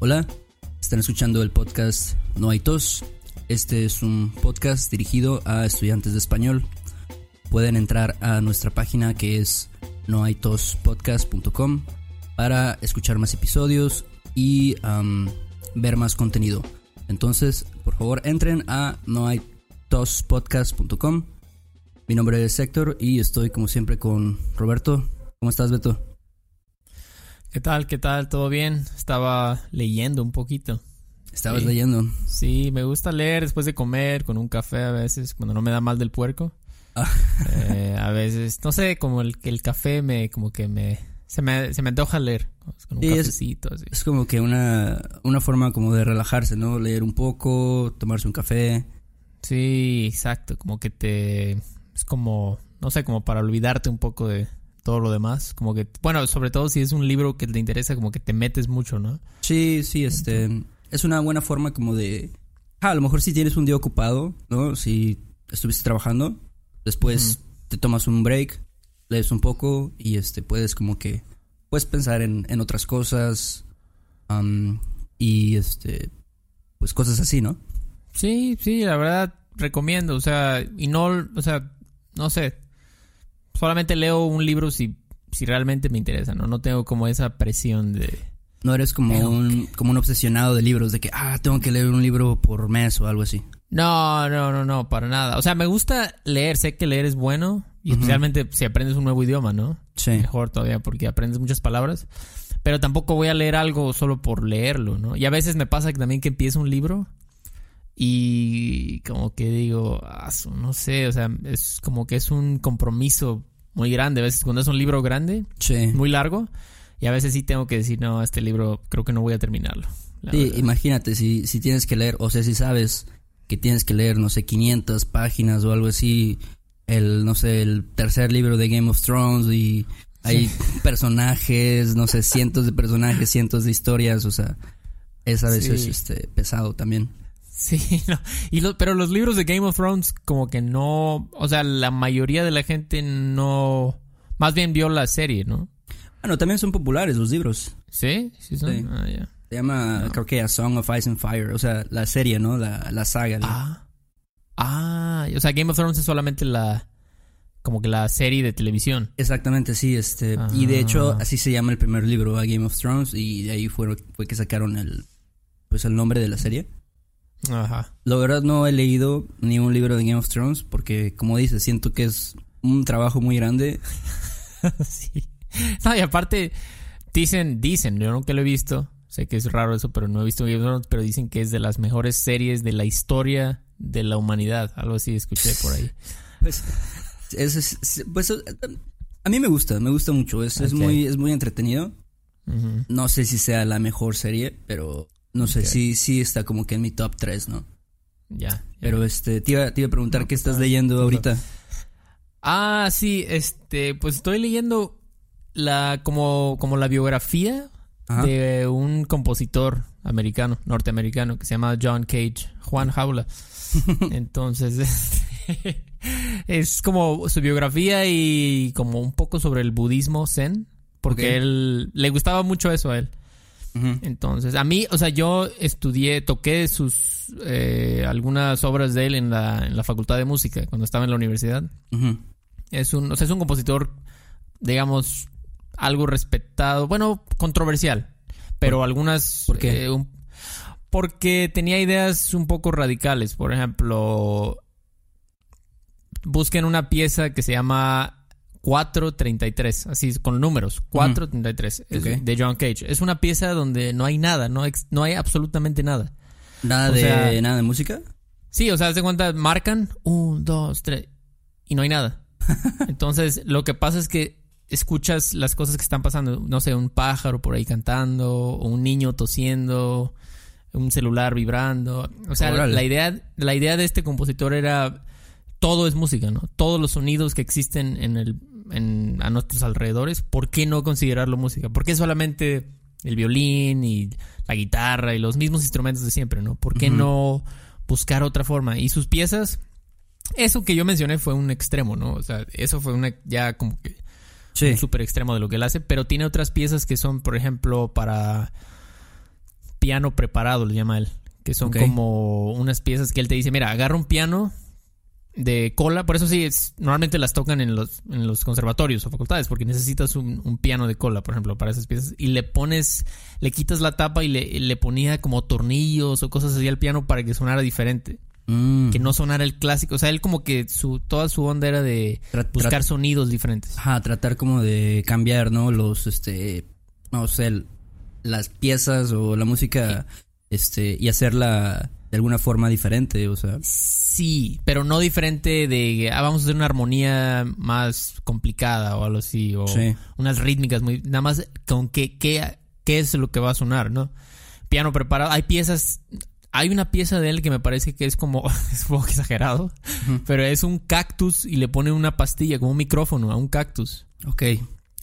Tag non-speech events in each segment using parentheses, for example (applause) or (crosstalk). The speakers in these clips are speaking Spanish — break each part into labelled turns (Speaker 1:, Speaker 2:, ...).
Speaker 1: Hola, están escuchando el podcast No hay tos. Este es un podcast dirigido a estudiantes de español. Pueden entrar a nuestra página que es noaitospodcast.com para escuchar más episodios y um, ver más contenido. Entonces, por favor, entren a noaitospodcast.com. Mi nombre es Héctor y estoy como siempre con Roberto. ¿Cómo estás, Beto?
Speaker 2: ¿Qué tal? ¿Qué tal? ¿Todo bien? Estaba leyendo un poquito.
Speaker 1: ¿Estabas
Speaker 2: Sí.
Speaker 1: leyendo?
Speaker 2: Sí, me gusta leer después de comer, con un café a veces, cuando no me da mal del puerco.
Speaker 1: Ah.
Speaker 2: Eh, a veces, no sé, como el que el café me, como que me, se me, se me antoja leer, con un
Speaker 1: Sí, es-
Speaker 2: cafecito, así.
Speaker 1: Es como que una, una forma como de relajarse, ¿no? Leer un poco, tomarse un café.
Speaker 2: Sí, exacto, como que te, es como, no sé, como para olvidarte un poco de todo lo demás, como que, bueno, sobre todo si es un libro que te interesa, como que te metes mucho, ¿no?
Speaker 1: Sí, sí, este... Es una buena forma como de... Ah, a lo mejor si tienes un día ocupado, ¿no? Si estuviste trabajando, después te tomas un break, lees un poco y este puedes como que... Puedes pensar en, en otras cosas am, y este... Pues cosas así, ¿no?
Speaker 2: Sí, sí, la verdad recomiendo, o sea, y no, o sea, no sé, solamente leo un libro si, si realmente me interesa, ¿no? No tengo como esa presión de...
Speaker 1: No eres como un, como un obsesionado de libros, de que, ah, tengo que leer un libro por mes o algo así.
Speaker 2: No, no, no, no, para nada. O sea, me gusta leer, sé que leer es bueno, y especialmente si aprendes un nuevo idioma, ¿no?
Speaker 1: Sí.
Speaker 2: Mejor todavía porque aprendes muchas palabras. Pero tampoco voy a leer algo solo por leerlo, ¿no? Y a veces me pasa que también que empiezo un libro y como que digo, "Ah, no sé, o sea, es como que es un compromiso muy grande. A veces cuando es un libro grande,
Speaker 1: Sí.
Speaker 2: muy largo, y a veces sí tengo que decir, no, este libro creo que no voy a terminarlo.
Speaker 1: Sí, imagínate, si, si tienes que leer, o sea, si sabes que tienes que leer, no sé, 500 páginas o algo así, el, no sé, el tercer libro de Game of Thrones y hay (laughs) personajes, no sé, cientos de personajes, cientos de historias, o sea, es a veces
Speaker 2: Sí.
Speaker 1: este, pesado también.
Speaker 2: Sí, (laughs) no. Y lo- pero los libros de Game of Thrones como que no, o sea, la mayoría de la gente no, más bien vio la serie, ¿no?
Speaker 1: Bueno, también son populares los libros.
Speaker 2: ¿Sí? Sí, son?
Speaker 1: Sí.
Speaker 2: Ah.
Speaker 1: Se llama,
Speaker 2: No.
Speaker 1: creo que A Song of Ice and Fire, o sea, la serie, ¿no? La, la saga.
Speaker 2: Ah. Ah, o sea, Game of Thrones es solamente la, como que la serie de televisión.
Speaker 1: Exactamente, sí, este, y de hecho
Speaker 2: Ah.
Speaker 1: así se llama el primer libro, a Game of Thrones, y de ahí fue, fue que sacaron el, pues el nombre de la serie.
Speaker 2: Ajá.
Speaker 1: La verdad no he leído ni un libro de Game of Thrones porque, como dices, siento que es un trabajo muy grande. (laughs)
Speaker 2: sí. No, y aparte, dicen, dicen, yo nunca lo he visto, sé que es raro eso, pero no he visto Game of Thrones, pero dicen que es de las mejores series de la historia de la humanidad. Algo así escuché por ahí. (laughs)
Speaker 1: Pues, es, es- pues, a mí me gusta, me gusta mucho. Es, es muy, es muy entretenido. No sé si sea la mejor serie, pero no sé, sí, sí está como que en mi top 3, ¿no?
Speaker 2: Ya. ya.
Speaker 1: Pero este, te iba, te iba a preguntar
Speaker 2: No,
Speaker 1: qué estás leyendo
Speaker 2: no.
Speaker 1: ahorita.
Speaker 2: Ah, sí, este, pues estoy leyendo la, como, como la biografía
Speaker 1: Ajá.
Speaker 2: de un compositor americano, norteamericano, que se llama John Cage, Juan Jaula. (laughs) Entonces, este, (laughs) es como su biografía y como un poco sobre el budismo zen, porque él le gustaba mucho eso a él. Entonces, a mí, o sea, yo estudié, toqué sus eh, algunas obras de él en la, en la facultad de música cuando estaba en la universidad. Es un, o sea, es un compositor, digamos, algo respetado, bueno, controversial, pero algunas...
Speaker 1: por qué?
Speaker 2: eh, un- porque tenía ideas un poco radicales. Por ejemplo, busquen una pieza que se llama 433, así con números, 433, es
Speaker 1: Ok.
Speaker 2: de John Cage. Es una pieza donde no hay nada, no, ex- no hay absolutamente nada.
Speaker 1: Nada
Speaker 2: O
Speaker 1: de,
Speaker 2: sea-
Speaker 1: nada de música.
Speaker 2: Sí, o sea, haz de cuenta, marcan un, dos, tres y no hay nada. (laughs) Entonces, lo que pasa es que escuchas las cosas que están pasando. No sé, un pájaro por ahí cantando, o un niño tosiendo, un celular vibrando. O sea, la idea, la idea de este compositor era todo es música, ¿no? Todos los sonidos que existen en el, en, a nuestros alrededores, ¿por qué no considerarlo música? ¿Por qué solamente el violín y la guitarra y los mismos instrumentos de siempre, ¿no? ¿Por qué no buscar otra forma? Y sus piezas, eso que yo mencioné fue un extremo, ¿no? O sea, eso fue una ya como que un súper extremo de lo que él hace, pero tiene otras piezas que son, por ejemplo, para piano preparado, lo llama él. Que son como unas piezas que él te dice, mira, agarra un piano de cola, por eso sí, es, normalmente las tocan en los, en los conservatorios o facultades, porque necesitas un, un piano de cola, por ejemplo, para esas piezas, y le pones, le quitas la tapa y le, le ponía como tornillos o cosas así al piano para que sonara diferente,
Speaker 1: Mm.
Speaker 2: que no sonara el clásico, o sea, él como que su, toda su onda era de buscar sonidos diferentes.
Speaker 1: Ajá, tratar como de cambiar, ¿no? Los, este, no sé, las piezas o la música, este, y hacerla de alguna forma diferente, o sea.
Speaker 2: Sí, pero no diferente de, ah, vamos a hacer una armonía más complicada o algo así, o
Speaker 1: Sí.
Speaker 2: unas rítmicas muy, nada más con qué, qué, qué es lo que va a sonar, ¿no? Piano preparado, hay piezas, hay una pieza de él que me parece que es como, (laughs) es un poco exagerado, pero es un cactus y le pone una pastilla, como un micrófono a un cactus.
Speaker 1: Ok.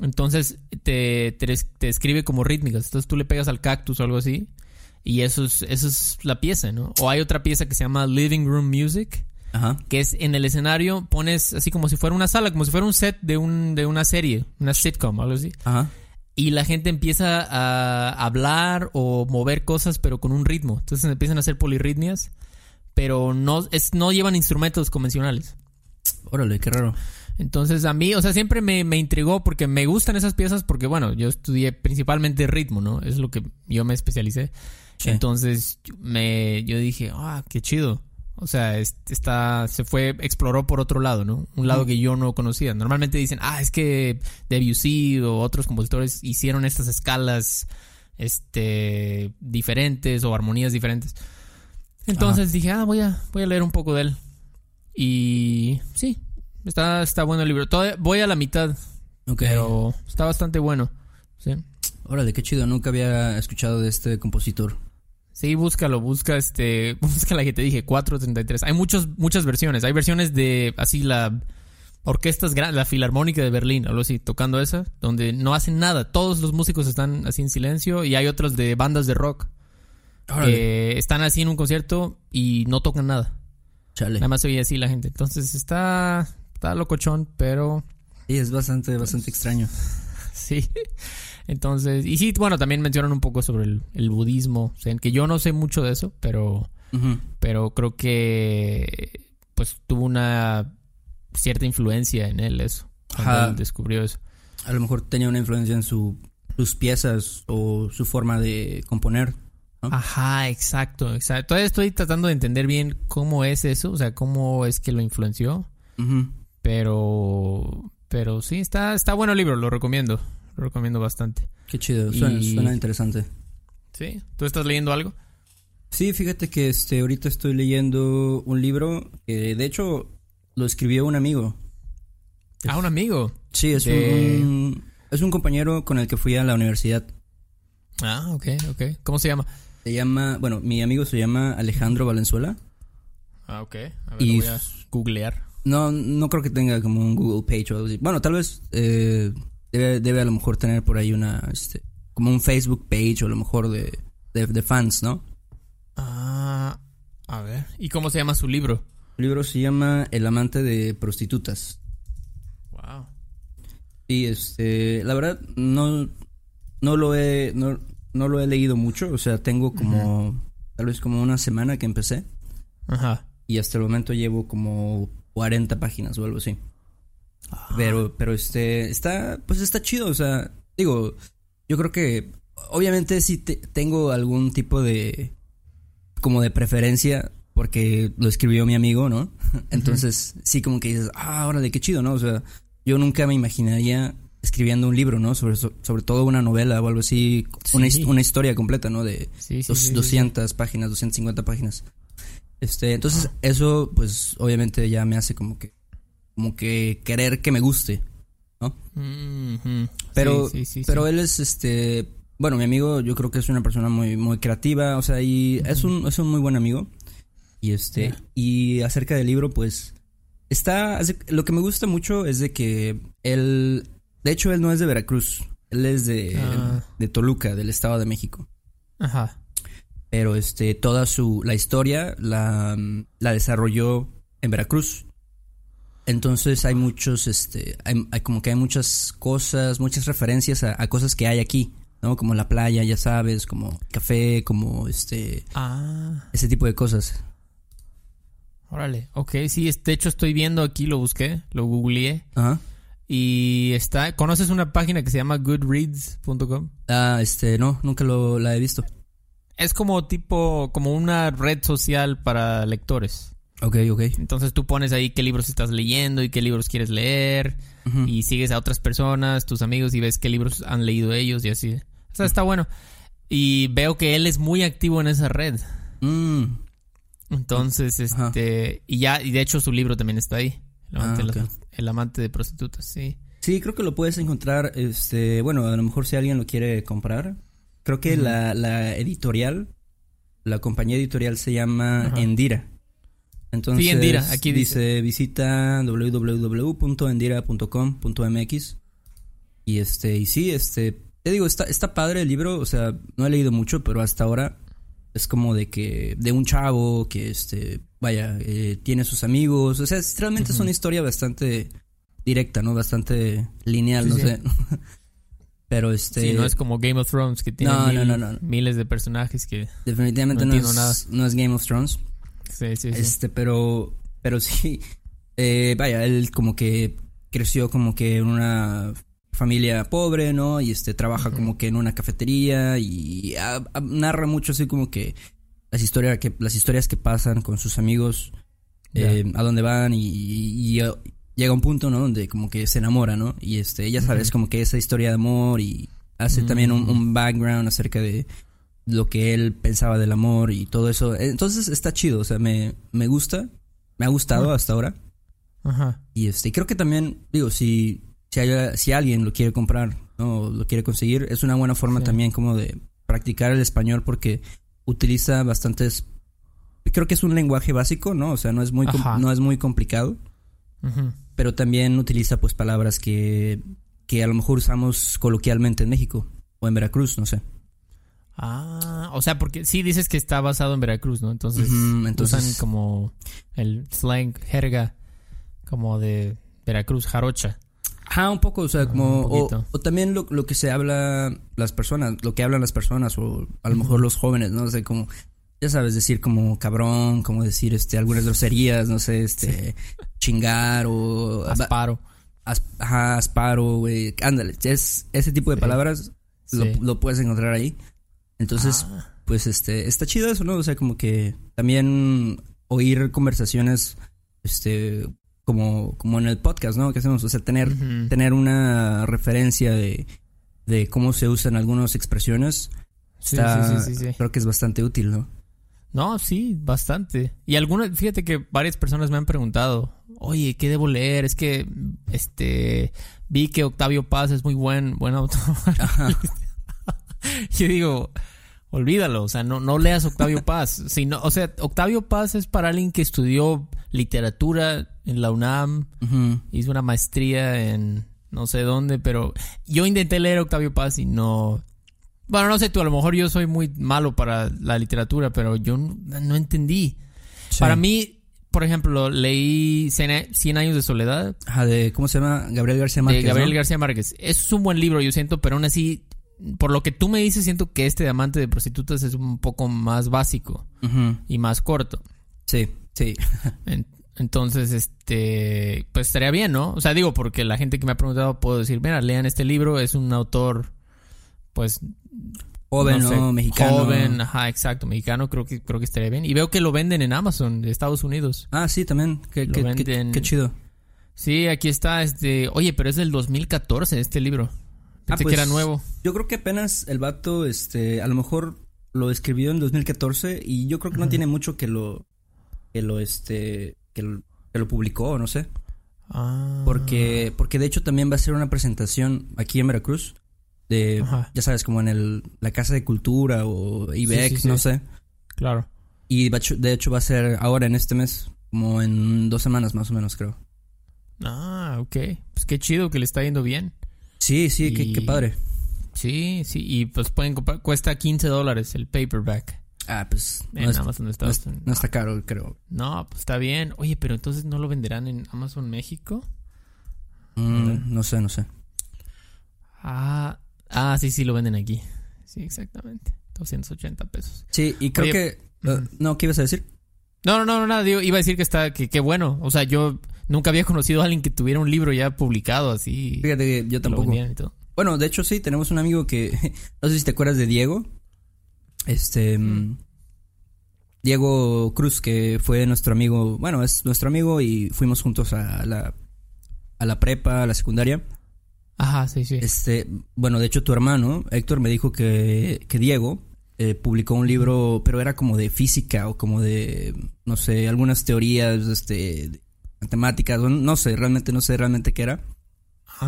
Speaker 2: Entonces te, te, te escribe como rítmicas. Entonces tú le pegas al cactus o algo así. Y eso es, eso es la pieza, ¿no? O hay otra pieza que se llama Living Room Music,
Speaker 1: Ajá.
Speaker 2: que es en el escenario pones así como si fuera una sala, como si fuera un set de, un, de una serie, una sitcom, algo así.
Speaker 1: Ajá.
Speaker 2: Y la gente empieza a hablar o mover cosas, pero con un ritmo. Entonces empiezan a hacer polirritmias, pero no, es, no llevan instrumentos convencionales.
Speaker 1: Órale, qué raro.
Speaker 2: Entonces a mí, o sea, siempre me, me intrigó porque me gustan esas piezas porque, bueno, yo estudié principalmente ritmo, ¿no? Es lo que yo me especialicé.
Speaker 1: Sí.
Speaker 2: Entonces me, yo dije, ah, qué chido. O sea, es- está, se fue, exploró por otro lado, ¿no? Un lado que yo no conocía. Normalmente dicen, ah, es que Debussy o otros compositores hicieron estas escalas, este, diferentes o armonías diferentes. Entonces dije, ah, voy a, voy a leer un poco de él. Y sí, está, está bueno el libro. Todavía voy a la mitad,
Speaker 1: Ok.
Speaker 2: pero está bastante bueno. Sí.
Speaker 1: Órale, qué chido. Nunca había escuchado de este compositor.
Speaker 2: Sí, búscalo, busca este, (laughs) busca la que te dije, 433. Hay muchos, muchas versiones. Hay versiones de así la orquestas grandes, la Filarmónica de Berlín, algo así, tocando esa, donde no hacen nada. Todos los músicos están así en silencio y hay otros de bandas de rock que están así en un concierto y no tocan nada.
Speaker 1: Chale.
Speaker 2: Nada más oye así la gente. Entonces está, está locochón, pero
Speaker 1: Sí, es bastante, bastante extraño. (laughs)
Speaker 2: Sí. Entonces, y sí, bueno, también mencionan un poco sobre el, el budismo, o sea, en que yo no sé mucho de eso, pero, pero creo que pues tuvo una cierta influencia en él eso, cuando
Speaker 1: Ajá.
Speaker 2: él descubrió eso.
Speaker 1: A lo mejor tenía una influencia en su, sus piezas o su forma de componer. ¿no?
Speaker 2: Ajá, exacto, exacto. Todavía estoy tratando de entender bien cómo es eso, o sea, cómo es que lo influenció, pero pero sí, está, está bueno el libro, lo recomiendo, lo recomiendo bastante.
Speaker 1: Qué chido. Suena,
Speaker 2: Y-
Speaker 1: suena interesante.
Speaker 2: ¿Sí? ¿Tú estás leyendo algo?
Speaker 1: Sí, fíjate que este ahorita estoy leyendo un libro que de hecho lo escribió un amigo.
Speaker 2: Ah, un amigo.
Speaker 1: Sí, es
Speaker 2: De-
Speaker 1: un es un compañero con el que fui a la universidad.
Speaker 2: Ah, ok, ok. ¿Cómo se llama?
Speaker 1: Se llama, bueno, mi amigo se llama Alejandro Valenzuela.
Speaker 2: Ah, ok. A ver,
Speaker 1: Y-
Speaker 2: lo voy a googlear.
Speaker 1: No, no creo que tenga como un Google page o algo así. Bueno, tal vez eh, debe, debe a lo mejor tener por ahí una, este, como un Facebook page o a lo mejor de, de, de fans, ¿no?
Speaker 2: Ah, a ver. ¿Y cómo se llama su libro?
Speaker 1: El libro se llama El amante de prostitutas.
Speaker 2: Wow.
Speaker 1: Y este, la verdad, no, no lo he, no, no lo he leído mucho. O sea, tengo como, tal vez como una semana que empecé.
Speaker 2: Ajá.
Speaker 1: Y hasta el momento llevo como 40 páginas o algo así. Pero, pero este, está, pues está chido, o sea, digo, yo creo que, obviamente sí te- tengo algún tipo de, como de preferencia, porque lo escribió mi amigo, ¿no? (laughs) Entonces, sí como que dices, ah, órale, qué chido, ¿no? O sea, yo nunca me imaginaría escribiendo un libro, ¿no? Sobre, sobre todo una novela o algo así, una,
Speaker 2: Sí.
Speaker 1: una historia completa, ¿no? De,
Speaker 2: Sí, sí,
Speaker 1: dos-
Speaker 2: sí, sí,
Speaker 1: 200 páginas, 250 páginas. Este, entonces eso pues obviamente ya me hace como que como que querer que me guste.
Speaker 2: Mhm.
Speaker 1: pero
Speaker 2: Sí, sí, sí,
Speaker 1: pero él es este, bueno, mi amigo yo creo que es una persona muy muy creativa, o sea, y es un es un muy buen amigo. Y este y acerca del libro pues está lo que me gusta mucho es de que él de hecho él no es de Veracruz, él es de
Speaker 2: Ah.
Speaker 1: de Toluca, del Estado de México.
Speaker 2: Ajá.
Speaker 1: pero este toda su la historia la, la desarrolló en Veracruz entonces hay muchos este hay, hay como que hay muchas cosas muchas referencias a, a cosas que hay aquí ¿no? Como la playa, ya sabes, como café, como este...
Speaker 2: Ah,
Speaker 1: Ese tipo de cosas.
Speaker 2: órale. Ok, sí, de hecho estoy viendo aquí, lo busqué, lo googleé.
Speaker 1: Ajá.
Speaker 2: Y está. ¿Conoces una página que se llama goodreads.com?
Speaker 1: Ah, este, no, nunca lo, la he visto.
Speaker 2: Es como tipo. como una red social para lectores.
Speaker 1: Ok, ok.
Speaker 2: Entonces tú pones ahí qué libros estás leyendo y qué libros quieres leer. Y sigues a otras personas, tus amigos, y ves qué libros han leído ellos y así. O sea, está bueno. Y veo que él es muy activo en esa red.
Speaker 1: Mm,
Speaker 2: Entonces,
Speaker 1: Ajá.
Speaker 2: este. Y ya, y de hecho su libro también está ahí. El amante,
Speaker 1: Ah,
Speaker 2: de, las-
Speaker 1: ok.
Speaker 2: el amante de prostitutas, sí.
Speaker 1: Sí, creo que lo puedes encontrar, este, bueno, a lo mejor si alguien lo quiere comprar. Creo que la, la editorial, la compañía editorial se llama. Endira. Entonces,
Speaker 2: Sí, Endira, aquí
Speaker 1: dice, visita www.endira.com.mx y este, y sí, este, te digo, está, está padre el libro, o sea, no he leído mucho, pero hasta ahora es como de que, de un chavo que, este, vaya, eh, tiene sus amigos, o sea, es- realmente es una historia bastante directa, ¿no? Bastante lineal,
Speaker 2: Sí,
Speaker 1: no
Speaker 2: sí.
Speaker 1: sé. (laughs) Pero este.
Speaker 2: Sí, no es como Game of Thrones que tiene
Speaker 1: No, no,
Speaker 2: mil-
Speaker 1: no, no.
Speaker 2: miles de personajes que...
Speaker 1: Definitivamente
Speaker 2: no
Speaker 1: es,
Speaker 2: nada.
Speaker 1: no es Game of Thrones.
Speaker 2: Sí, sí, sí.
Speaker 1: Este, pero. Pero sí. (laughs) eh, vaya, él como que creció como que en una familia pobre, ¿no? Y este trabaja como que en una cafetería y ah, ah, narra mucho así como que las historias que las historias que pasan con sus amigos eh, a dónde van y, y- y, uh, llega un punto, ¿no? Donde como que se enamora, ¿no? Y este, ya sabes,
Speaker 2: Ujú.
Speaker 1: como que esa historia de amor y hace también un,
Speaker 2: Mm.
Speaker 1: un background acerca de lo que él pensaba del amor y todo eso. Entonces está chido, o sea, me, me gusta, me ha gustado hasta ahora.
Speaker 2: Ajá.
Speaker 1: Y este, creo que también, digo, si, si, haya- si alguien lo quiere comprar, ¿no? O lo quiere conseguir, es una buena forma
Speaker 2: Sí.
Speaker 1: también como de practicar el español porque utiliza bastantes creo que es un lenguaje básico, ¿no? O sea, no es muy com-
Speaker 2: Ajá.
Speaker 1: no es muy complicado,
Speaker 2: Ujú.
Speaker 1: pero también utiliza pues palabras que que a lo mejor usamos coloquialmente en México o en Veracruz, no sé.
Speaker 2: Ah, o sea, porque sí dices que está basado en Veracruz, ¿no? Entonces,
Speaker 1: entonces-
Speaker 2: usan como el slang, jerga, como de Veracruz, jarocha.
Speaker 1: Ah, un poco, o sea,
Speaker 2: Ah,
Speaker 1: como. O, también lo, lo que se habla las personas, lo que hablan las personas, o a lo mejor los jóvenes, ¿no? O sea, como. Ya sabes, decir como cabrón, como decir este algunas groserías, no sé, este. Chingar o. (laughs)
Speaker 2: Asparo.
Speaker 1: as- ajá, asparo, güey. Ándale, es, ese tipo de
Speaker 2: Sí.
Speaker 1: palabras lo,
Speaker 2: Sí.
Speaker 1: lo puedes encontrar ahí. Entonces,
Speaker 2: Ah,
Speaker 1: pues este, está chido eso, ¿no? O sea, como que también oír conversaciones, este, como, como en el podcast, ¿no? Que hacemos, o sea, tener tener una referencia de, de cómo se usan algunas expresiones,
Speaker 2: Sí,
Speaker 1: está,
Speaker 2: sí, sí, sí, sí.
Speaker 1: creo que es bastante útil, ¿no?
Speaker 2: No, sí, bastante. Y algunas, fíjate que varias personas me han preguntado, oye, ¿qué debo leer? Es que, este, vi que Octavio Paz es muy buen, buen autor. (laughs) (laughs) Yo digo, olvídalo, o sea, no, no leas Octavio (laughs) Paz. Sino, o sea, Octavio Paz es para alguien que estudió literatura en la UNAM, hizo una maestría en no sé dónde, pero yo intenté leer Octavio Paz y no... Bueno, no sé tú, a lo mejor yo soy muy malo para la literatura, pero yo no, no entendí.
Speaker 1: Sí.
Speaker 2: Para mí, por ejemplo, leí Cien Cien años de soledad
Speaker 1: Ajá, de, ¿cómo se llama? Gabriel García Márquez,
Speaker 2: de Gabriel
Speaker 1: ¿no?
Speaker 2: García Márquez. Es un buen libro, yo siento, pero aún así, por lo que tú me dices, siento que este de Amante de Prostitutas es un poco más básico y más corto.
Speaker 1: Sí, sí. (laughs)
Speaker 2: En- Entonces, este, pues estaría bien, ¿no? O sea, digo, porque la gente que me ha preguntado puedo decir, mira, lean este libro, es un autor, pues,
Speaker 1: Joven, ¿no?
Speaker 2: sé,
Speaker 1: Mexicano.
Speaker 2: Joven, ajá, exacto, mexicano, creo que, creo que estaría bien. Y veo que lo venden en Amazon de Estados Unidos.
Speaker 1: Ah, sí, también. Qué,
Speaker 2: Lo
Speaker 1: qué- qué chido.
Speaker 2: Sí, aquí está, este, oye, pero es del 2014 este libro. Pensé
Speaker 1: pues,
Speaker 2: que era nuevo.
Speaker 1: Yo creo que apenas el vato, este, a lo mejor lo escribió en 2014 y yo creo que no tiene mucho que lo, que lo, este, que lo, que lo publicó, no sé.
Speaker 2: Ah.
Speaker 1: Porque, porque de hecho también va a ser una presentación aquí en Veracruz. De,
Speaker 2: Ajá.
Speaker 1: ya sabes, como en el, la Casa de Cultura o IBEC,
Speaker 2: Sí, sí, sí.
Speaker 1: no sé.
Speaker 2: Claro.
Speaker 1: Y de hecho va a ser ahora en este mes, como en dos semanas más o menos, creo.
Speaker 2: Ah, ok. Pues qué chido que le está yendo bien.
Speaker 1: Sí, sí, qué,
Speaker 2: Y-
Speaker 1: qué padre.
Speaker 2: Sí, sí, y pues pueden comprar, cuesta 15 dólares el paperback
Speaker 1: Ah, pues
Speaker 2: en
Speaker 1: no, es-
Speaker 2: Amazon
Speaker 1: no
Speaker 2: Estados
Speaker 1: es-
Speaker 2: Unidos.
Speaker 1: no está caro, creo.
Speaker 2: No, pues está bien. Oye, pero entonces no lo venderán en Amazon México.
Speaker 1: Mm, no sé, no sé.
Speaker 2: Ah, Ah, sí, sí, lo venden aquí. Sí, exactamente. 280 pesos.
Speaker 1: Sí, y creo
Speaker 2: Oye,
Speaker 1: que... uh, no, ¿qué ibas a decir?
Speaker 2: No, no, no, no, nada. digo, iba a decir que está, que qué bueno. O sea, yo nunca había conocido a alguien que tuviera un libro ya publicado así.
Speaker 1: Fíjate que yo tampoco.
Speaker 2: vendieran y todo.
Speaker 1: Bueno, de hecho sí, tenemos un amigo que... (laughs) No sé si te acuerdas de Diego. Este... mm, Diego Cruz, que fue nuestro amigo... Bueno, es nuestro amigo y fuimos juntos a la... A la prepa, a la secundaria.
Speaker 2: Ajá, sí, sí.
Speaker 1: Este, bueno, de hecho tu hermano, Héctor, me dijo que, que Diego eh, publicó un libro, pero era como de física o como de, no sé, algunas teorías, este, matemáticas, o no sé, realmente no sé realmente qué era. (laughs)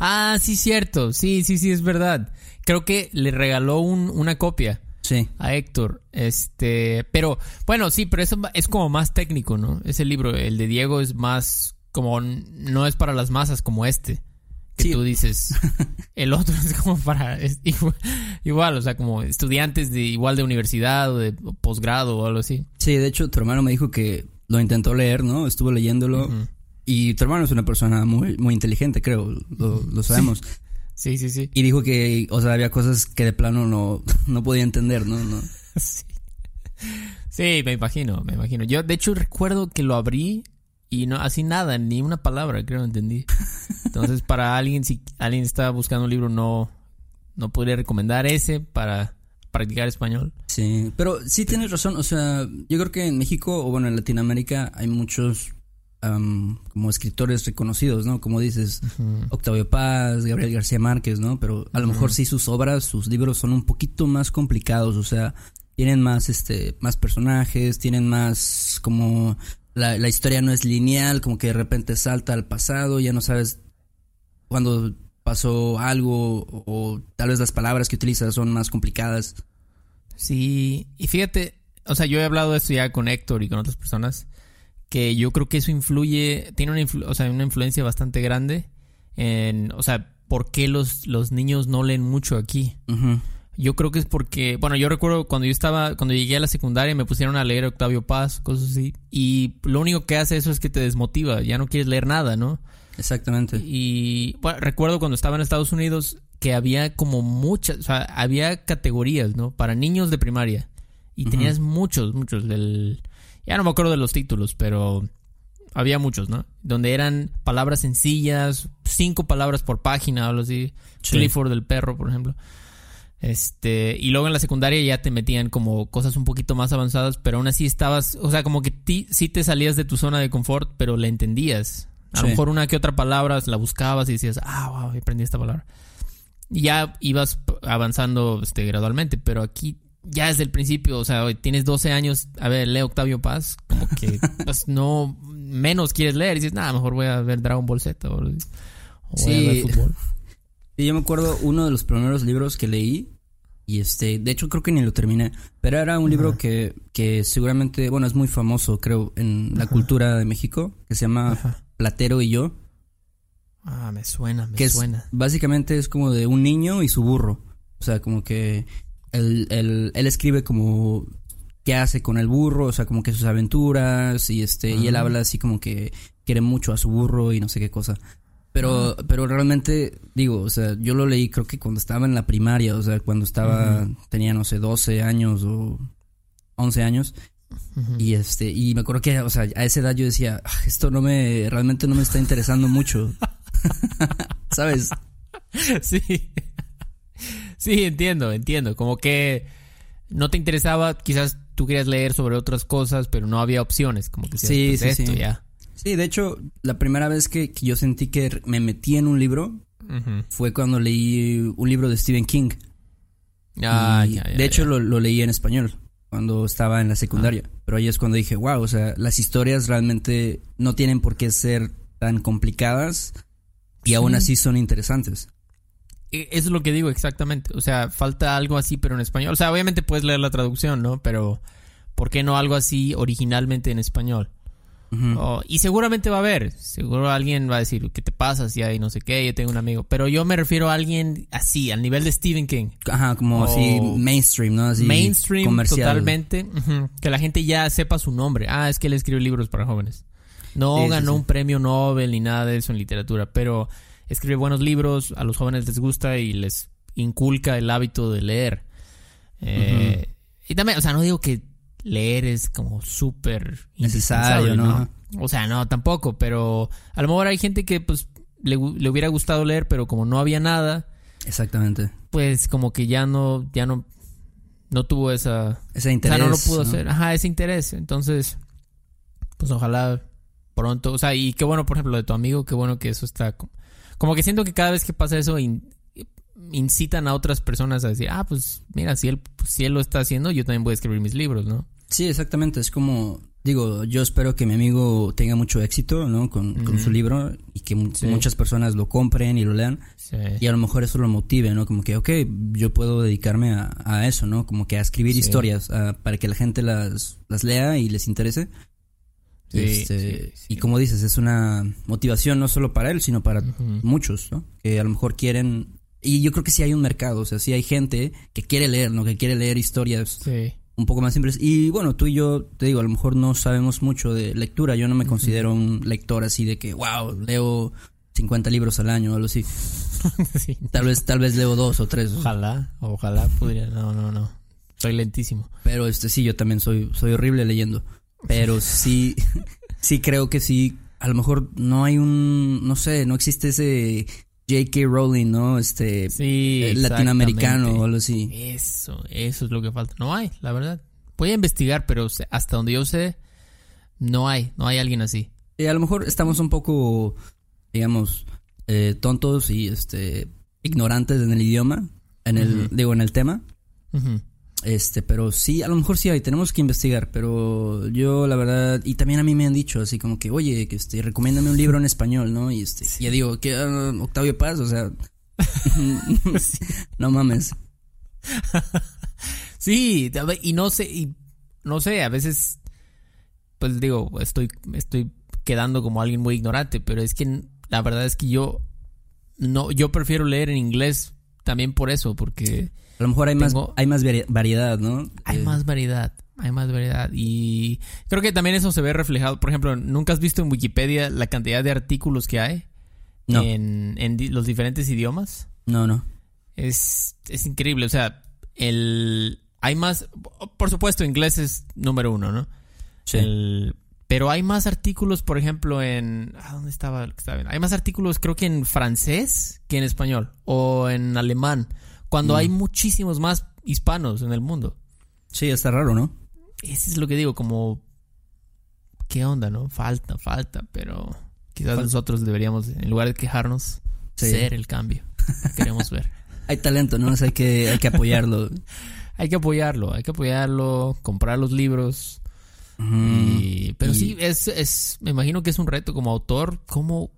Speaker 2: Ah, sí, cierto. Sí, sí, sí, es verdad. Creo que le regaló un- una copia
Speaker 1: Sí,
Speaker 2: a Héctor. Este, pero bueno, sí, pero eso es como más técnico, ¿no? Ese libro, el de Diego, es más como no es para las masas como este. Que
Speaker 1: Sí.
Speaker 2: tú dices, (laughs) el otro es como para es igual, igual, o sea, como estudiantes de igual de universidad o de posgrado o algo así.
Speaker 1: sí, de hecho tu hermano me dijo que lo intentó leer, ¿no? Estuvo leyéndolo. Y tu hermano es una persona muy, muy inteligente, creo, lo, lo sabemos.
Speaker 2: Sí, sí, sí.
Speaker 1: Y dijo que, o sea, había cosas que de plano no, (laughs) no podía entender, ¿no? no. (laughs)
Speaker 2: Sí. Sí, me imagino, me imagino. Yo, de hecho, recuerdo que lo abrí y no, así nada, ni una palabra, creo, entendí. Entonces, para alguien, si alguien está buscando un libro, no, no podría recomendar ese para practicar español.
Speaker 1: Sí, pero sí tienes razón, o sea, yo creo que en México o bueno, en Latinoamérica hay muchos am, como escritores reconocidos, ¿no? Como dices, Octavio Paz, Gabriel García Márquez, ¿no? Pero a lo mejor sí sus obras, sus libros son un poquito más complicados, o sea, tienen más, este, más personajes, tienen más como la, la historia no es lineal, como que de repente salta al pasado, ya no sabes cuándo pasó algo o, o tal vez las palabras que utilizas son más complicadas.
Speaker 2: Sí, y fíjate, o sea, yo he hablado de esto ya con Héctor y con otras personas, que yo creo que eso influye, tiene una, influ- o sea, una influencia bastante grande en, o sea, por qué los, los niños no leen mucho aquí. Yo creo que es porque, bueno, yo recuerdo cuando yo estaba, cuando llegué a la secundaria me pusieron a leer Octavio Paz, cosas así, y lo único que hace eso es que te desmotiva, ya no quieres leer nada, ¿no?
Speaker 1: Exactamente.
Speaker 2: Y bueno, recuerdo cuando estaba en Estados Unidos que había como muchas, o sea, había categorías, ¿no? Para niños de primaria. Y tenías muchos, muchos del... Ya no me acuerdo de los títulos, pero había muchos, ¿no? Donde eran palabras sencillas, cinco palabras por página o algo así.
Speaker 1: Sí.
Speaker 2: Clifford del perro, por ejemplo. Este, y luego en la secundaria ya te metían como cosas un poquito más avanzadas, pero aún así estabas, o sea, como que ti, sí te salías de tu zona de confort, pero la entendías. A lo mejor una que otra palabra la buscabas y decías, ah, wow, aprendí esta palabra. Ya ibas avanzando este, gradualmente, pero aquí ya desde el principio, o sea, hoy tienes 12 años, a ver, lee Octavio Paz, como que (laughs) pues, no menos quieres leer y dices, nada, mejor voy a ver Dragon Ball Z o, o voy a
Speaker 1: Sí.
Speaker 2: ver fútbol.
Speaker 1: Sí, yo me acuerdo uno de los primeros libros que leí. Y este, de hecho creo que ni lo terminé. Pero era un libro que, que seguramente, bueno, es muy famoso, creo, en la cultura de México, que se llama. Platero y yo.
Speaker 2: Ah, me suena, me
Speaker 1: Que es,
Speaker 2: suena.
Speaker 1: básicamente es como de un niño y su burro. O sea, como que él, él, él escribe como qué hace con el burro, o sea, como que sus aventuras y este, y él
Speaker 2: Ah.
Speaker 1: habla así como que quiere mucho a su burro y no sé qué cosa. Pero,
Speaker 2: Ah.
Speaker 1: pero realmente, digo, o sea, yo lo leí creo que cuando estaba en la primaria, o sea, cuando estaba, tenía, no sé, 12 años o 11 años. Y este, y me acuerdo que, o sea, a esa edad yo decía, "Ah, esto no me, realmente no me está interesando mucho. (laughs) (laughs) ¿Sabes?
Speaker 2: Sí. Sí, entiendo, entiendo. Como que no te interesaba, quizás tú querías leer sobre otras cosas, pero no había opciones. Como que
Speaker 1: Sí,
Speaker 2: pues
Speaker 1: sí,
Speaker 2: esto
Speaker 1: sí.
Speaker 2: ya.
Speaker 1: Sí, de hecho, la primera vez que, que yo sentí que me metí en un libro fue cuando leí un libro de Stephen King.
Speaker 2: Ah,
Speaker 1: Y,
Speaker 2: ya, ya,
Speaker 1: de hecho,
Speaker 2: ya.
Speaker 1: Lo, lo leí en español cuando estaba en la secundaria. Pero ahí es cuando dije, wow, o sea, las historias realmente no tienen por qué ser tan complicadas y aún
Speaker 2: Sí.
Speaker 1: así son interesantes.
Speaker 2: E- Eso es lo que digo exactamente. O sea, falta algo así, pero en español. O sea, obviamente puedes leer la traducción, ¿no? Pero, ¿por qué no algo así originalmente en español? Oh, y seguramente va a haber. Seguro alguien va a decir, ¿qué te pasa si hay no sé qué? Yo tengo un amigo. Pero yo me refiero a alguien así, al nivel de Stephen King.
Speaker 1: Ajá, como así mainstream, ¿no? Así
Speaker 2: mainstream
Speaker 1: comercial.
Speaker 2: totalmente. Que la gente ya sepa su nombre. Ah, es que él escribe libros para jóvenes. No
Speaker 1: Sí,
Speaker 2: ganó
Speaker 1: sí.
Speaker 2: un premio Nobel ni nada de eso en literatura, pero escribe buenos libros, a los jóvenes les gusta y les inculca el hábito de leer. Eh, Y también, o sea, no digo que leer es como súper
Speaker 1: Necesario, ¿no?
Speaker 2: O sea, no, tampoco, pero a lo mejor hay gente que pues le, le hubiera gustado leer, pero como no había nada,
Speaker 1: Exactamente.
Speaker 2: pues como que ya no, ya no, no tuvo esa,
Speaker 1: Ese
Speaker 2: o
Speaker 1: interés.
Speaker 2: sea, no lo pudo
Speaker 1: ¿no?
Speaker 2: hacer. Ajá, ese interés. Entonces, pues ojalá pronto. O sea, y qué bueno, por ejemplo, de tu amigo, qué bueno que eso está. Como, como que siento que cada vez que pasa eso, in- incitan a otras personas a decir, ah, pues mira, si él, pues, si él lo está haciendo, yo también voy a escribir mis libros, ¿no?
Speaker 1: Sí, exactamente. Es como, digo, yo espero que mi amigo tenga mucho éxito, ¿no? Con, con su libro y que
Speaker 2: Sí.
Speaker 1: muchas personas lo compren y lo lean.
Speaker 2: Sí.
Speaker 1: Y a lo mejor eso lo motive, ¿no? Como que, ok, yo puedo dedicarme a, a eso, ¿no? Como que a escribir
Speaker 2: Sí.
Speaker 1: historias a- para que la gente las, las lea y les interese.
Speaker 2: Sí,
Speaker 1: Este,
Speaker 2: sí, sí.
Speaker 1: Y como dices, es una motivación no solo para él, sino para muchos, ¿no? Que a lo mejor quieren... Y yo creo que sí hay un mercado, o sea, sí hay gente que quiere leer, ¿no? Que quiere leer historias
Speaker 2: Sí.
Speaker 1: un poco más simples. Y bueno, tú y yo, te digo, a lo mejor no sabemos mucho de lectura. Yo no me considero un lector así de que, wow, leo 50 libros al año o algo así. (laughs)
Speaker 2: Sí.
Speaker 1: Tal vez, tal vez leo dos o tres.
Speaker 2: Ojalá, ojalá pudiera. No, no, no. Soy lentísimo.
Speaker 1: Pero este sí, yo también soy, soy horrible leyendo. Pero sí, sí creo que sí. A lo mejor no hay un, no sé, no existe ese J.K. Rowling, ¿no? Este
Speaker 2: Sí.
Speaker 1: eh, latinoamericano o algo así.
Speaker 2: Eso, eso es lo que falta. No hay, la verdad. Voy a investigar, pero hasta donde yo sé, no hay, no hay alguien así.
Speaker 1: Y a lo mejor estamos un poco, digamos, eh, tontos y este ignorantes en el idioma, en el, digo, en el tema.
Speaker 2: Ujú.
Speaker 1: Este, pero sí, a lo mejor sí hay, tenemos que investigar, pero yo la verdad, y también a mí me han dicho así como que, oye, que este, recomiéndame un libro en español, ¿no? Y este, y ya digo, que Octavio Paz, o sea, (laughs) (laughs) no mames. (laughs)
Speaker 2: Sí, y no sé, y no sé, a veces, pues digo, estoy, estoy quedando como alguien muy ignorante, pero es que la verdad es que yo no, yo prefiero leer en inglés también por eso, porque
Speaker 1: A lo mejor hay más, hay más vari- variedad, ¿no?
Speaker 2: hay
Speaker 1: Eh,
Speaker 2: más variedad, hay más variedad y creo que también eso se ve reflejado, por ejemplo, ¿nunca has visto en Wikipedia la cantidad de artículos que hay
Speaker 1: No,
Speaker 2: en, en di- los diferentes idiomas?
Speaker 1: no, no.
Speaker 2: Es, es increíble, o sea, el hay más, por supuesto, inglés es número uno, ¿no?
Speaker 1: Sí.
Speaker 2: El- pero hay más artículos, por ejemplo, en... ah, ¿Dónde estaba? lo que estaba viendo? Hay más artículos creo que en francés que en español o en alemán, cuando
Speaker 1: Mm.
Speaker 2: hay muchísimos más hispanos en el mundo.
Speaker 1: Sí, está raro, ¿no?
Speaker 2: Eso es lo que digo, como... ¿Qué onda, no? Falta, falta, pero quizás nosotros deberíamos, en lugar de quejarnos,
Speaker 1: Sí.
Speaker 2: ser el cambio. que Queremos ver. (laughs)
Speaker 1: Hay talento, ¿no? O sea, hay que, hay que apoyarlo. (laughs)
Speaker 2: Hay que apoyarlo, hay que apoyarlo, comprar los libros. Y, pero
Speaker 1: Y-
Speaker 2: sí, es, es, me imagino que es un reto como autor. ¿Cómo,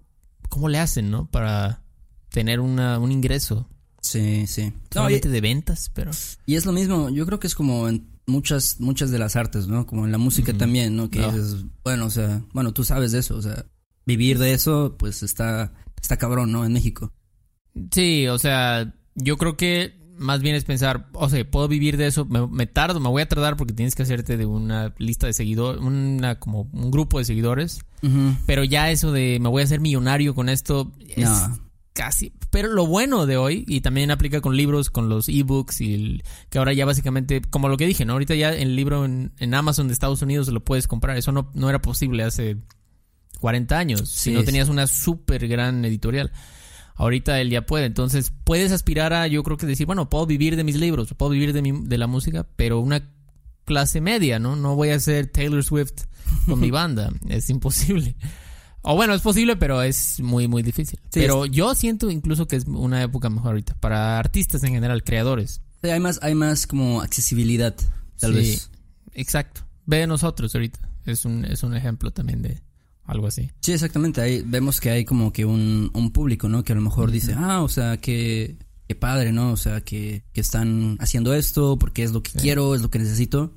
Speaker 2: cómo le hacen, no? Para tener una, un ingreso.
Speaker 1: Sí, sí. No, y,
Speaker 2: Solamente de ventas, pero...
Speaker 1: y es lo mismo, yo creo que es como en muchas, muchas de las artes, ¿no? Como en la música también, ¿no? Que
Speaker 2: No.
Speaker 1: dices, bueno, o sea, bueno, tú sabes de eso, o sea, vivir de eso, pues está, está cabrón, ¿no? En México.
Speaker 2: Sí, o sea, yo creo que más bien es pensar, o sea, puedo vivir de eso, me, me tardo, me voy a tardar porque tienes que hacerte de una lista de seguidores, una como un grupo de seguidores, pero ya eso de me voy a hacer millonario con esto es
Speaker 1: No.
Speaker 2: Casi, pero lo bueno de hoy y también aplica con libros, con los ebooks y el- que ahora ya básicamente, como lo que dije, ¿no? Ahorita ya el libro en, en Amazon de Estados Unidos lo puedes comprar, eso no, no era posible hace 40 años, si no tenías una súper gran editorial. Ahorita él ya puede, entonces puedes aspirar a, yo creo que decir, bueno, puedo vivir de mis libros, puedo vivir de, mi, de la música, pero una clase media, ¿no? No voy a ser Taylor Swift con mi (laughs) banda, es imposible. O bueno, es posible, pero es muy, muy difícil.
Speaker 1: Sí,
Speaker 2: pero yo siento incluso que es una época mejor ahorita, para artistas en general, creadores.
Speaker 1: Sí, hay más, hay más como accesibilidad, tal
Speaker 2: Sí,
Speaker 1: vez.
Speaker 2: Exacto. Ve a nosotros ahorita, es un, es un ejemplo también de algo así.
Speaker 1: Sí, exactamente. Ahí vemos que hay como que un, un público, ¿no? Que a lo mejor dice, ah, o sea, que, que padre, ¿no? O sea, que, que están haciendo esto porque es lo que
Speaker 2: Sí.
Speaker 1: quiero, es lo que necesito.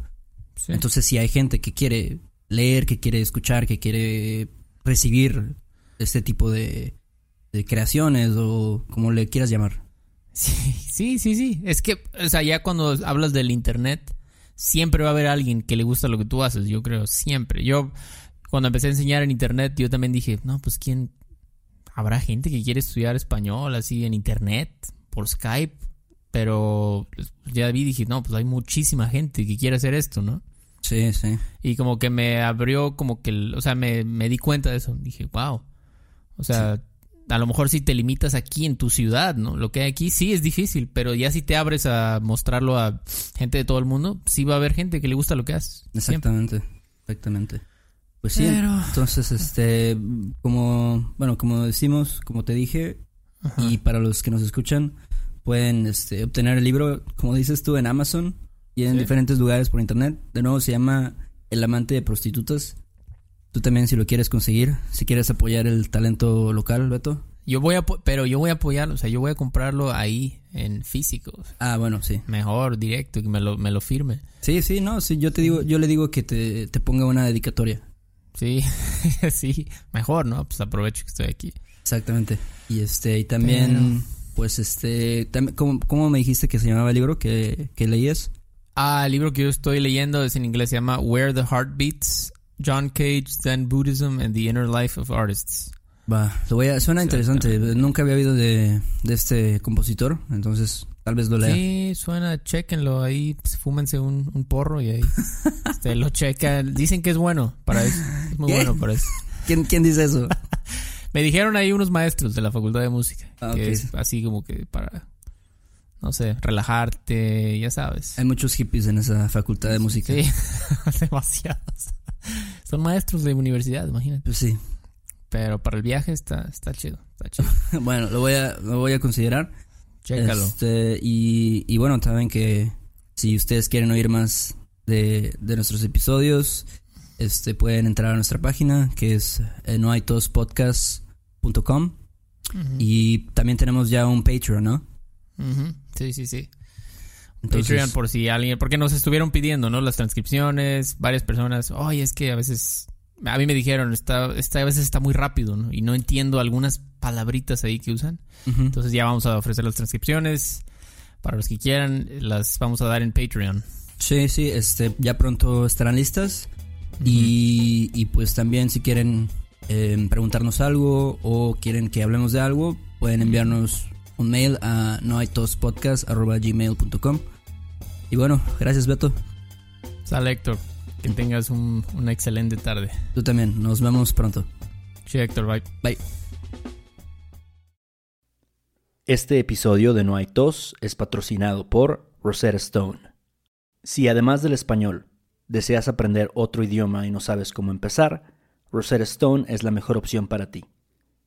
Speaker 1: Entonces, si hay gente que quiere leer, que quiere escuchar, que quiere recibir este tipo de, creaciones o como le quieras llamar.
Speaker 2: Sí, sí, sí, sí. Es que, o sea, ya cuando hablas del internet, siempre va a haber alguien que le gusta lo que tú haces, yo creo, siempre. Yo, cuando empecé a enseñar en internet, yo también dije, no, pues quién, habrá gente que quiere estudiar español así en internet, por Skype, pero pues, ya vi dije, no, pues hay muchísima gente que quiere hacer esto, ¿no?
Speaker 1: Sí, sí.
Speaker 2: Y como que me abrió como que, o sea, me, me di cuenta de eso. Dije, wow. O sea, a lo mejor si te limitas aquí en tu ciudad, ¿no? Lo que hay aquí sí es difícil, pero ya si te abres a mostrarlo a gente de todo el mundo, sí va a haber gente que le gusta lo que haces. Siempre.
Speaker 1: Exactamente, exactamente. Pues sí,
Speaker 2: Pero-
Speaker 1: entonces, este, como, bueno, como decimos, como te dije,
Speaker 2: Ajá.
Speaker 1: y para los que nos escuchan, pueden, este, obtener el libro, como dices tú, en Amazon y en
Speaker 2: Sí.
Speaker 1: diferentes lugares por internet. De nuevo, se llama El amante de prostitutas. Tú también, si lo quieres conseguir, si quieres apoyar el talento local, Beto.
Speaker 2: Yo voy a, pero yo voy a apoyarlo, o sea, yo voy a comprarlo ahí en físico.
Speaker 1: Ah, bueno, sí.
Speaker 2: Mejor, directo, que me lo, me lo firme.
Speaker 1: Sí, sí, no, sí, yo te digo, yo le digo que te, te ponga una dedicatoria.
Speaker 2: Sí, (laughs) sí, mejor, ¿no? Pues aprovecho que estoy aquí.
Speaker 1: Exactamente. Y este, y también,
Speaker 2: Pero-
Speaker 1: pues este, tam- ¿cómo, cómo me dijiste que se llamaba el libro que, que leías?
Speaker 2: Ah, el libro que yo estoy leyendo es en inglés, se llama Where the Heart Beats, John Cage, Zen Buddhism and the Inner Life of Artists.
Speaker 1: Va, lo voy a, suena interesante. Nunca había oído de, de este compositor, entonces tal vez lo lea.
Speaker 2: Sí, suena, chequenlo ahí, pues, fúmense un, un porro y ahí (laughs) este, lo checan. Dicen que es bueno para eso, es muy
Speaker 1: ¿Qué?
Speaker 2: bueno para eso.
Speaker 1: ¿Quién, quién dice eso? (laughs)
Speaker 2: Me dijeron ahí unos maestros de la Facultad de Música,
Speaker 1: Ah,
Speaker 2: que es así como que para, no sé, relajarte, ya sabes.
Speaker 1: Hay muchos hippies en esa facultad de música.
Speaker 2: Sí, (laughs) demasiados. Son maestros de universidad, imagínate.
Speaker 1: Pues sí.
Speaker 2: Pero para el viaje está, está chido, está chido. (laughs)
Speaker 1: Bueno, lo voy a, lo voy a considerar.
Speaker 2: Chécalo.
Speaker 1: Este, y, y bueno, saben que si ustedes quieren oír más de, de nuestros episodios, este, pueden entrar a nuestra página que es eh, noaitospodcast.com y también tenemos ya un Patreon, ¿no?
Speaker 2: Sí, sí, sí.
Speaker 1: Entonces-
Speaker 2: Patreon por si alguien, porque nos estuvieron pidiendo, ¿no? Las transcripciones, varias personas, oye, es que a veces, a mí me dijeron, está, está, a veces está muy rápido, ¿no? Y no entiendo algunas palabritas ahí que usan. Entonces ya vamos a ofrecer las transcripciones. Para los que quieran, las vamos a dar en Patreon.
Speaker 1: Sí, sí, este, ya pronto estarán listas. Y, y pues también si quieren eh, preguntarnos algo o quieren que hablemos de algo, pueden enviarnos un mail a noaitospodcast.gmail.com Y bueno, gracias Beto.
Speaker 2: Sale Héctor, que tengas un- una excelente tarde.
Speaker 1: Tú también, nos vemos pronto.
Speaker 2: Sí, Héctor, bye.
Speaker 1: Bye.
Speaker 3: Este episodio de No hay tos es patrocinado por Rosetta Stone. Si además del español deseas aprender otro idioma y no sabes cómo empezar, Rosetta Stone es la mejor opción para ti.